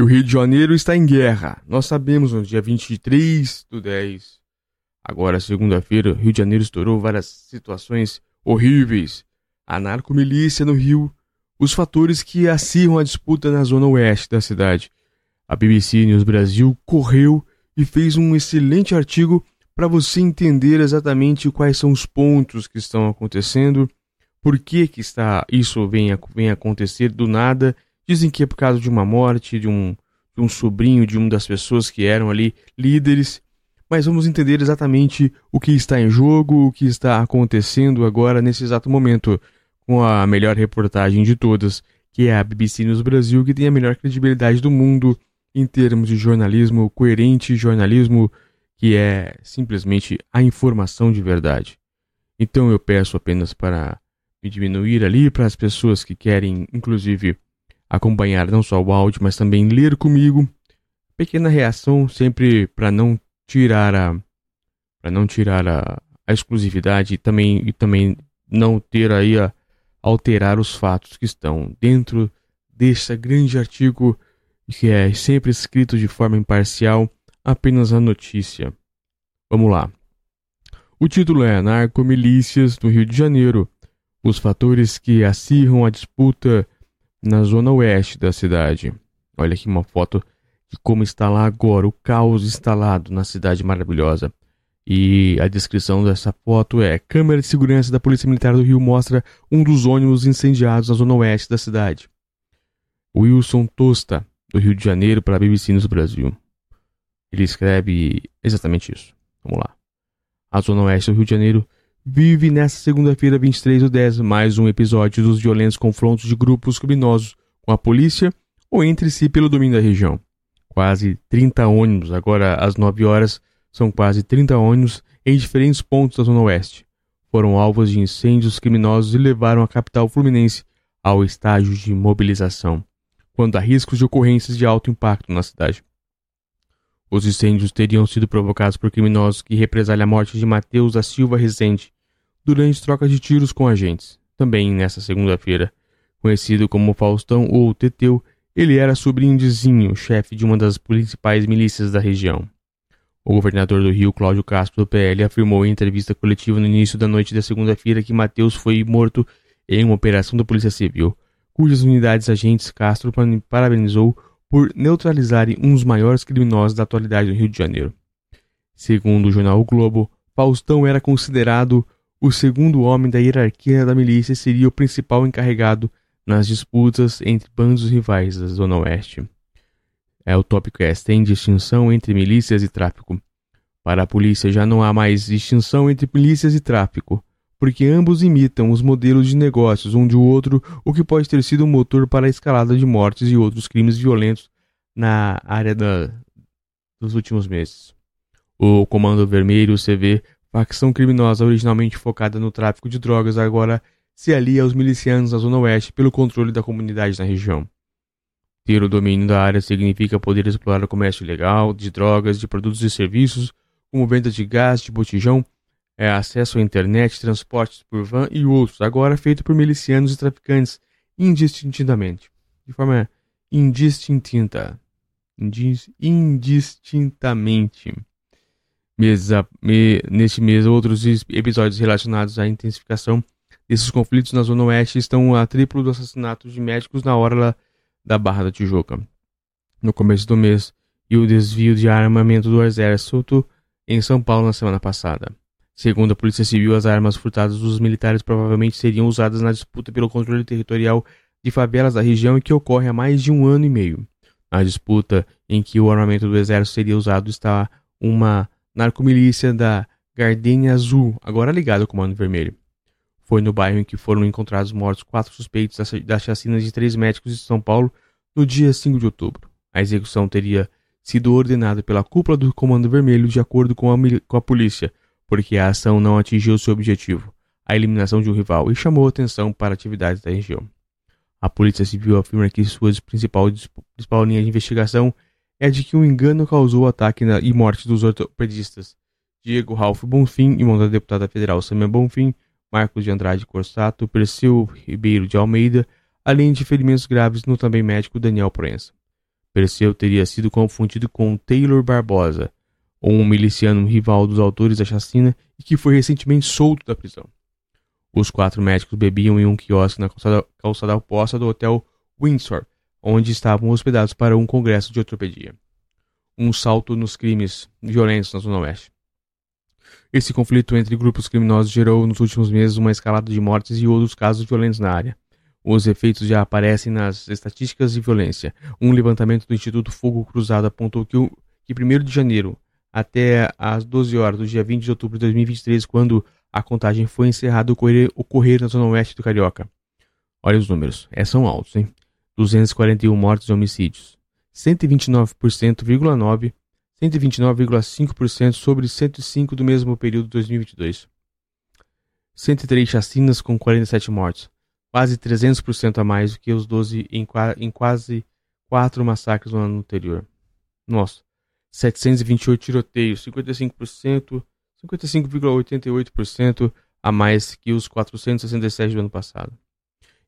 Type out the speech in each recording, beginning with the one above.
E o Rio de Janeiro está em guerra. Nós sabemos no dia 23 do 10. Agora, segunda-feira, Rio de Janeiro estourou várias situações horríveis. A narcomilícia no Rio, os fatores que acirram a disputa na zona oeste da cidade. A BBC News Brasil correu e fez um excelente artigo para você entender exatamente quais são os pontos que estão acontecendo, por que, que está, isso vem, vem acontecer do nada Dizem que é por causa de uma morte de um, de um sobrinho de uma das pessoas que eram ali líderes. Mas vamos entender exatamente o que está em jogo, o que está acontecendo agora nesse exato momento, com a melhor reportagem de todas, que é a BBC News Brasil, que tem a melhor credibilidade do mundo em termos de jornalismo coerente, jornalismo que é simplesmente a informação de verdade. Então eu peço apenas para me diminuir ali para as pessoas que querem, inclusive, acompanhar não só o áudio, mas também ler comigo. Pequena reação sempre para não tirar a para não tirar a, a exclusividade e também e também não ter aí a alterar os fatos que estão dentro desse grande artigo que é sempre escrito de forma imparcial, apenas a notícia. Vamos lá. O título é Narcomilícias do Rio de Janeiro. Os fatores que acirram a disputa na zona oeste da cidade. Olha aqui uma foto de como está lá agora, o caos instalado na cidade maravilhosa. E a descrição dessa foto é: câmera de segurança da Polícia Militar do Rio mostra um dos ônibus incendiados na zona oeste da cidade. Wilson Tosta, do Rio de Janeiro, para a BBC News Brasil. Ele escreve exatamente isso. Vamos lá. A zona oeste do Rio de Janeiro vive nesta segunda-feira, 23 do 10, mais um episódio dos violentos confrontos de grupos criminosos com a polícia ou entre si pelo domínio da região. Quase 30 ônibus, agora às 9 horas, são quase 30 ônibus em diferentes pontos da Zona Oeste. Foram alvos de incêndios criminosos e levaram a capital fluminense ao estágio de mobilização, quando há riscos de ocorrências de alto impacto na cidade. Os incêndios teriam sido provocados por criminosos que represalham a morte de Mateus da Silva Rezende durante trocas de tiros com agentes. Também nessa segunda-feira, conhecido como Faustão ou Teteu, ele era sobrinho de Zinho, chefe de uma das principais milícias da região. O governador do Rio, Cláudio Castro, do PL, afirmou em entrevista coletiva no início da noite da segunda-feira que Mateus foi morto em uma operação da Polícia Civil, cujas unidades agentes Castro parabenizou por neutralizarem um dos maiores criminosos da atualidade no Rio de Janeiro. Segundo o jornal o Globo, Faustão era considerado o segundo homem da hierarquia da milícia seria o principal encarregado nas disputas entre bandos rivais da Zona Oeste. É o tópico é: tem distinção entre milícias e tráfico. Para a polícia já não há mais distinção entre milícias e tráfico porque ambos imitam os modelos de negócios um de outro, o que pode ter sido um motor para a escalada de mortes e outros crimes violentos na área da, dos últimos meses. O Comando Vermelho, CV, facção criminosa originalmente focada no tráfico de drogas, agora se alia aos milicianos da Zona Oeste pelo controle da comunidade na região. Ter o domínio da área significa poder explorar o comércio ilegal de drogas, de produtos e serviços, como venda de gás de botijão é, acesso à internet, transportes por van e outros, agora feito por milicianos e traficantes indistintamente, de forma indistinta, indis, indistintamente. Mesa, me, neste mês, outros episódios relacionados à intensificação desses conflitos na Zona Oeste estão a triplo do assassinato de médicos na hora da Barra da Tijuca. No começo do mês, e o desvio de armamento do exército em São Paulo na semana passada. Segundo a Polícia Civil, as armas furtadas dos militares provavelmente seriam usadas na disputa pelo controle territorial de favelas da região e que ocorre há mais de um ano e meio. Na disputa em que o armamento do exército seria usado está uma narcomilícia da Gardenia Azul, agora ligada ao Comando Vermelho. Foi no bairro em que foram encontrados mortos quatro suspeitos das chacinas de três médicos de São Paulo no dia 5 de outubro. A execução teria sido ordenada pela cúpula do Comando Vermelho de acordo com a, com a polícia, porque a ação não atingiu seu objetivo, a eliminação de um rival, e chamou atenção para atividades da região. A Polícia Civil afirma que sua principal, principal linha de investigação é de que um engano causou o ataque e morte dos ortopedistas Diego Ralph Bonfim, irmão da deputada federal Samia Bonfim, Marcos de Andrade Corsato, Perseu Ribeiro de Almeida, além de ferimentos graves no também médico Daniel Proença. Perseu teria sido confundido com Taylor Barbosa, um miliciano rival dos autores da chacina e que foi recentemente solto da prisão. Os quatro médicos bebiam em um quiosque na calçada, calçada oposta do hotel Windsor, onde estavam hospedados para um congresso de ortopedia. Um salto nos crimes violentos na Zona Oeste. Esse conflito entre grupos criminosos gerou nos últimos meses uma escalada de mortes e outros casos violentos na área. Os efeitos já aparecem nas estatísticas de violência. Um levantamento do Instituto Fogo Cruzado apontou que, que 1 de janeiro até às 12 horas do dia 20 de outubro de 2023, quando a contagem foi encerrada, ocorrer, ocorrer na zona oeste do Carioca. Olha os números, é, são altos, hein? 241 mortes e homicídios. 129,9%, 129,5% sobre 105 do mesmo período de 2022. 103 chacinas com 47 mortes, quase 300% a mais do que os 12 em, em quase 4 massacres no ano anterior. Nossa, 728 tiroteios, 55%, 55,88% a mais que os 467 do ano passado.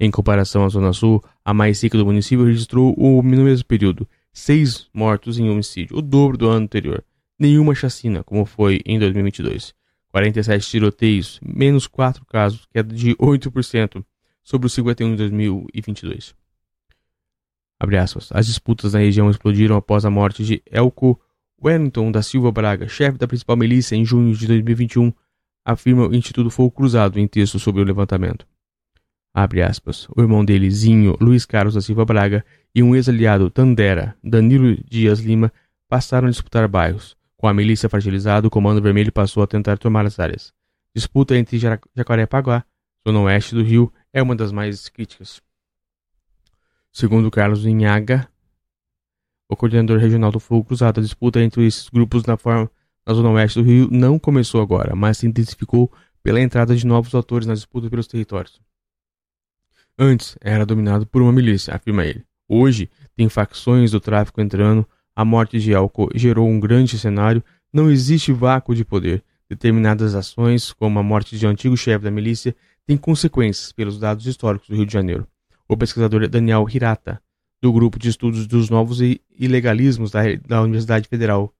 Em comparação à Zona Sul, a mais rica do município registrou no mesmo período seis mortos em homicídio, o dobro do ano anterior. Nenhuma chacina, como foi em 2022. 47 tiroteios, menos 4 casos, queda de 8% sobre os 51 em 2022. As disputas na região explodiram após a morte de Elko Wellington da Silva Braga, chefe da principal milícia em junho de 2021, afirma o Instituto Fogo Cruzado em texto sobre o levantamento. Abre aspas. O irmão dele, Zinho, Luiz Carlos da Silva Braga, e um ex-aliado, Tandera, Danilo Dias Lima, passaram a disputar bairros. Com a milícia fragilizada, o Comando Vermelho passou a tentar tomar as áreas. Disputa entre Jacarepaguá, zona oeste do Rio, é uma das mais críticas. Segundo Carlos Inhaga, o coordenador regional do Fogo Cruzado, a disputa entre esses grupos na, forma, na zona oeste do Rio não começou agora, mas se intensificou pela entrada de novos atores na disputa pelos territórios. Antes era dominado por uma milícia, afirma ele. Hoje tem facções do tráfico entrando, a morte de Elko gerou um grande cenário, não existe vácuo de poder. Determinadas ações, como a morte de um antigo chefe da milícia, têm consequências pelos dados históricos do Rio de Janeiro. O pesquisador Daniel Hirata do Grupo de Estudos dos Novos Ilegalismos da, da Universidade Federal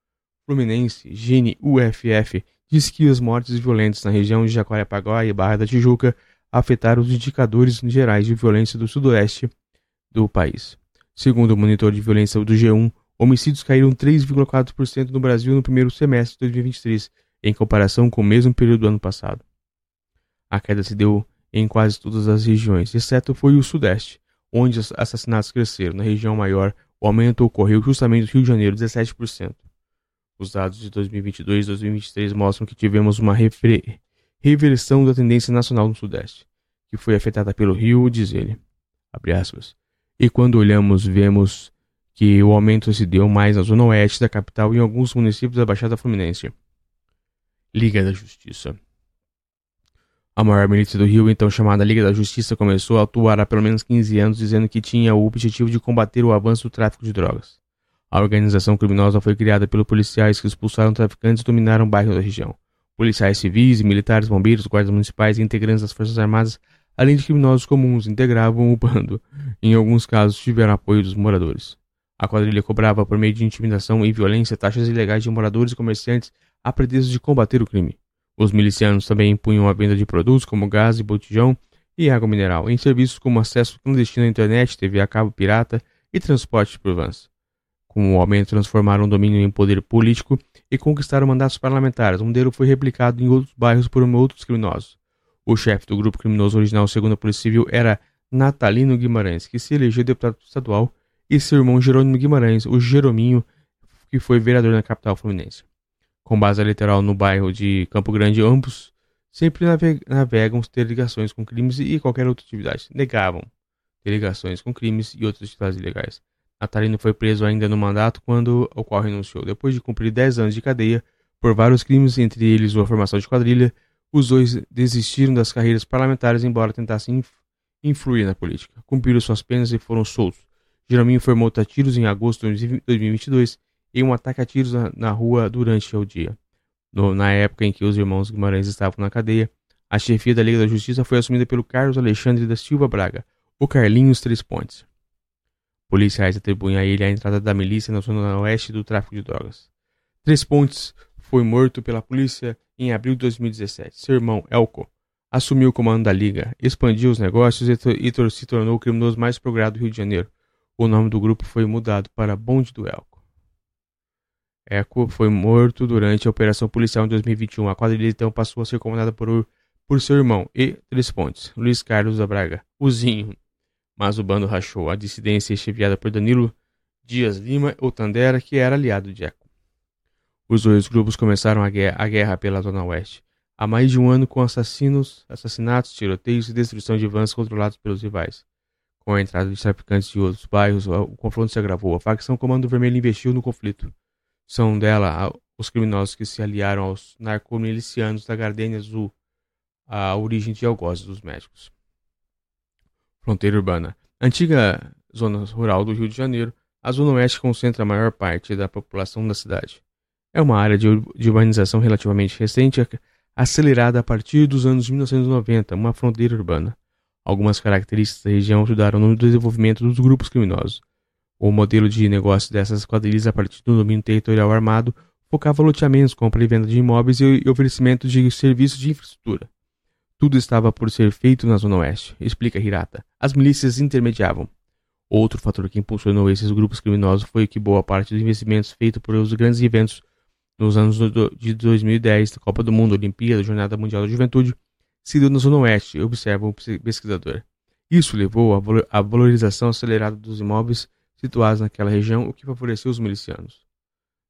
Fluminense, Gine UFF, diz que as mortes violentas na região de Jacarepaguá e Barra da Tijuca afetaram os indicadores gerais de violência do sudoeste do país. Segundo o monitor de violência do G1, homicídios caíram 3,4% no Brasil no primeiro semestre de 2023, em comparação com o mesmo período do ano passado. A queda se deu em quase todas as regiões, exceto foi o sudeste, onde os assassinatos cresceram. Na região maior, o aumento ocorreu justamente no Rio de Janeiro, 17%. Os dados de 2022 e 2023 mostram que tivemos uma reversão da tendência nacional no Sudeste, que foi afetada pelo Rio, diz ele. E quando olhamos, vemos que o aumento se deu mais na zona oeste da capital e em alguns municípios da Baixada Fluminense. Liga da Justiça. A maior milícia do Rio, então chamada Liga da Justiça, começou a atuar há pelo menos 15 anos, dizendo que tinha o objetivo de combater o avanço do tráfico de drogas. A organização criminosa foi criada pelos policiais que expulsaram traficantes e dominaram bairros da região. Policiais civis, militares, bombeiros, guardas municipais e integrantes das Forças Armadas, além de criminosos comuns, integravam o bando. Em alguns casos, tiveram apoio dos moradores. A quadrilha cobrava, por meio de intimidação e violência, taxas ilegais de moradores e comerciantes a pretexto de combater o crime. Os milicianos também impunham a venda de produtos como gás e botijão e água mineral, em serviços como acesso clandestino à internet, TV a cabo pirata e transporte por vans. Com o aumento, transformaram o domínio em poder político e conquistaram mandatos parlamentares. O modelo foi replicado em outros bairros por outros criminosos. O chefe do grupo criminoso original, segundo a Polícia Civil, era Natalino Guimarães, que se elegeu deputado estadual, e seu irmão Jerônimo Guimarães, o Jerominho, que foi vereador na capital fluminense com base literal no bairro de Campo Grande, ambos sempre navegam ter ligações com crimes e qualquer outra atividade. Negavam ter ligações com crimes e outras atividades ilegais. Natalino foi preso ainda no mandato quando o qual renunciou. Depois de cumprir 10 anos de cadeia por vários crimes, entre eles a formação de quadrilha, os dois desistiram das carreiras parlamentares, embora tentassem influir na política. Cumpriram suas penas e foram soltos. Jerominho foi morto a tiros em agosto de 2022 em um ataque a tiros na, rua durante o dia. No, na época em que os irmãos Guimarães estavam na cadeia, a chefia da Liga da Justiça foi assumida pelo Carlos Alexandre da Silva Braga, o Carlinhos Três Pontes. Policiais atribuem a ele a entrada da milícia na zona oeste do tráfico de drogas. Três Pontes foi morto pela polícia em abril de 2017. Seu irmão, Elko, assumiu o comando da liga, expandiu os negócios e, se tornou o criminoso mais progrado do Rio de Janeiro. O nome do grupo foi mudado para Bonde do Elko. Elko foi morto durante a operação policial em 2021. A quadrilha então passou a ser comandada por, por seu irmão e Três Pontes, Luiz Carlos da Braga, Uzinho. Mas o bando rachou. A dissidência chefiada por Danilo Dias Lima ou Tandera, que era aliado de Eco. Os dois grupos começaram a guerra, a guerra pela Zona Oeste há mais de um ano com assassinos, assassinatos, tiroteios e destruição de vans controlados pelos rivais. Com a entrada de traficantes de outros bairros, o confronto se agravou. A facção Comando Vermelho investiu no conflito. São dela os criminosos que se aliaram aos narcomilicianos da Gardenia Azul, a origem de algozes dos médicos. Fronteira urbana. Antiga zona rural do Rio de Janeiro, a Zona Oeste concentra a maior parte da população da cidade. É uma área de urbanização relativamente recente, acelerada a partir dos anos 1990, uma fronteira urbana. Algumas características da região ajudaram no desenvolvimento dos grupos criminosos. O modelo de negócio dessas quadrilhas a partir do domínio territorial armado focava loteamentos, compra e venda de imóveis e oferecimento de serviços de infraestrutura. Tudo estava por ser feito na Zona Oeste, explica Hirata. As milícias intermediavam. Outro fator que impulsionou esses grupos criminosos foi que boa parte dos investimentos feitos por os grandes eventos nos anos de 2010, Copa do Mundo, Olimpíada, Jornada Mundial da Juventude, se deu na Zona Oeste, observa o pesquisador. Isso levou à valorização acelerada dos imóveis situados naquela região, o que favoreceu os milicianos.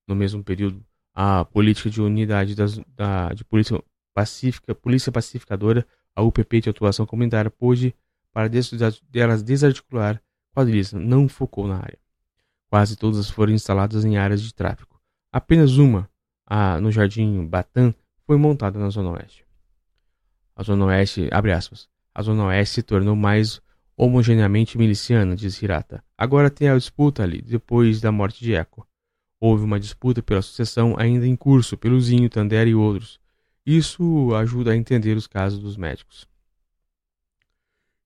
No mesmo período, a política de unidade das, da, de polícia, pacífica, polícia pacificadora, a UPP de atuação comunitária, pôde, para delas desarticular quadrilhas, não focou na área. Quase todas foram instaladas em áreas de tráfico. Apenas uma, a, no Jardim Batan foi montada na Zona Oeste. A Zona Oeste, abre aspas, a Zona Oeste se tornou mais homogeneamente miliciana, diz Hirata. Agora tem a disputa ali, depois da morte de Eco. Houve uma disputa pela sucessão ainda em curso, pelo Zinho, Tandera e outros. Isso ajuda a entender os casos dos médicos.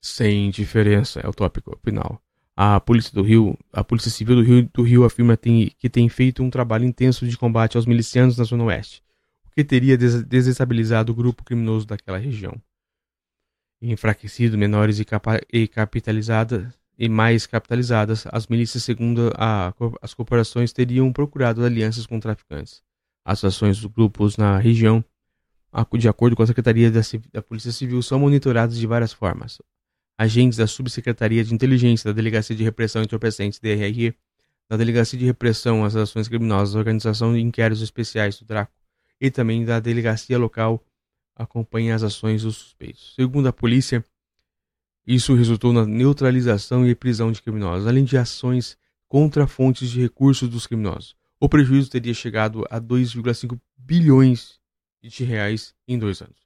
Sem diferença é o tópico final. A Polícia do Rio, a Polícia Civil do Rio, do Rio afirma tem, que tem feito um trabalho intenso de combate aos milicianos na Zona Oeste, o que teria des desestabilizado o grupo criminoso daquela região. Enfraquecido menores e, e capitalizadas e mais capitalizadas, as milícias, segundo a, as corporações, teriam procurado alianças com traficantes. As ações dos grupos na região, de acordo com a Secretaria da, Polícia Civil, são monitoradas de várias formas agentes da Subsecretaria de Inteligência da Delegacia de Repressão Entorpecentes, DRR, da Delegacia de Repressão às Ações Criminosas, Organização de Inquéritos Especiais do DRACO e também da Delegacia Local acompanham as ações dos suspeitos. Segundo a polícia, isso resultou na neutralização e prisão de criminosos, além de ações contra fontes de recursos dos criminosos. O prejuízo teria chegado a 2,5 bilhões de reais em dois anos.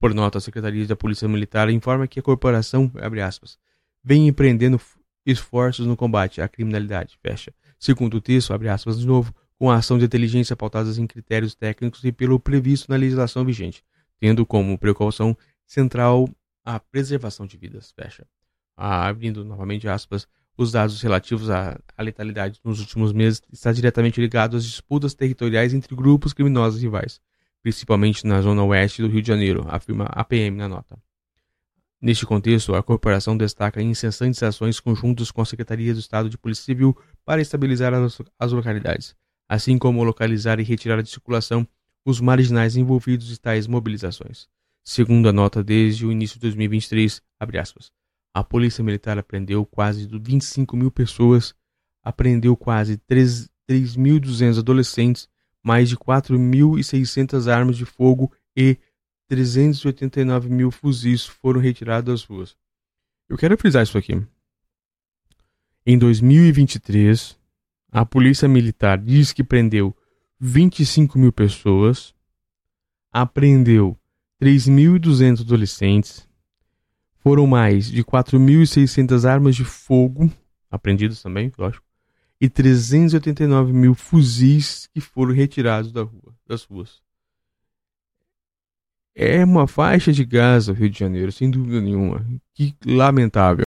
Por nota, a Secretaria da Polícia Militar informa que a corporação, aspas, vem empreendendo esforços no combate à criminalidade, fecha. Segundo o texto, aspas de novo, com a ação de inteligência pautadas em critérios técnicos e pelo previsto na legislação vigente, tendo como precaução central a preservação de vidas, fecha. Ah, abrindo novamente aspas, os dados relativos à, à letalidade nos últimos meses está diretamente ligado às disputas territoriais entre grupos criminosos rivais principalmente na zona oeste do Rio de Janeiro, afirma a PM na nota. Neste contexto, a corporação destaca incessantes ações conjuntas com a Secretaria do Estado de Polícia Civil para estabilizar as, localidades, assim como localizar e retirar de circulação os marginais envolvidos em tais mobilizações. Segundo a nota, desde o início de 2023, aspas, a Polícia Militar apreendeu quase 25 mil pessoas, apreendeu quase 3.200 adolescentes mais de 4.600 armas de fogo e 389 mil fuzis foram retirados das ruas. Eu quero frisar isso aqui. Em 2023, a Polícia Militar diz que prendeu 25 mil pessoas, apreendeu 3.200 adolescentes, foram mais de 4.600 armas de fogo apreendidas também, lógico, e 389 mil fuzis que foram retirados da rua, das ruas. É uma faixa de Gaza, Rio de Janeiro, sem dúvida nenhuma. Que lamentável.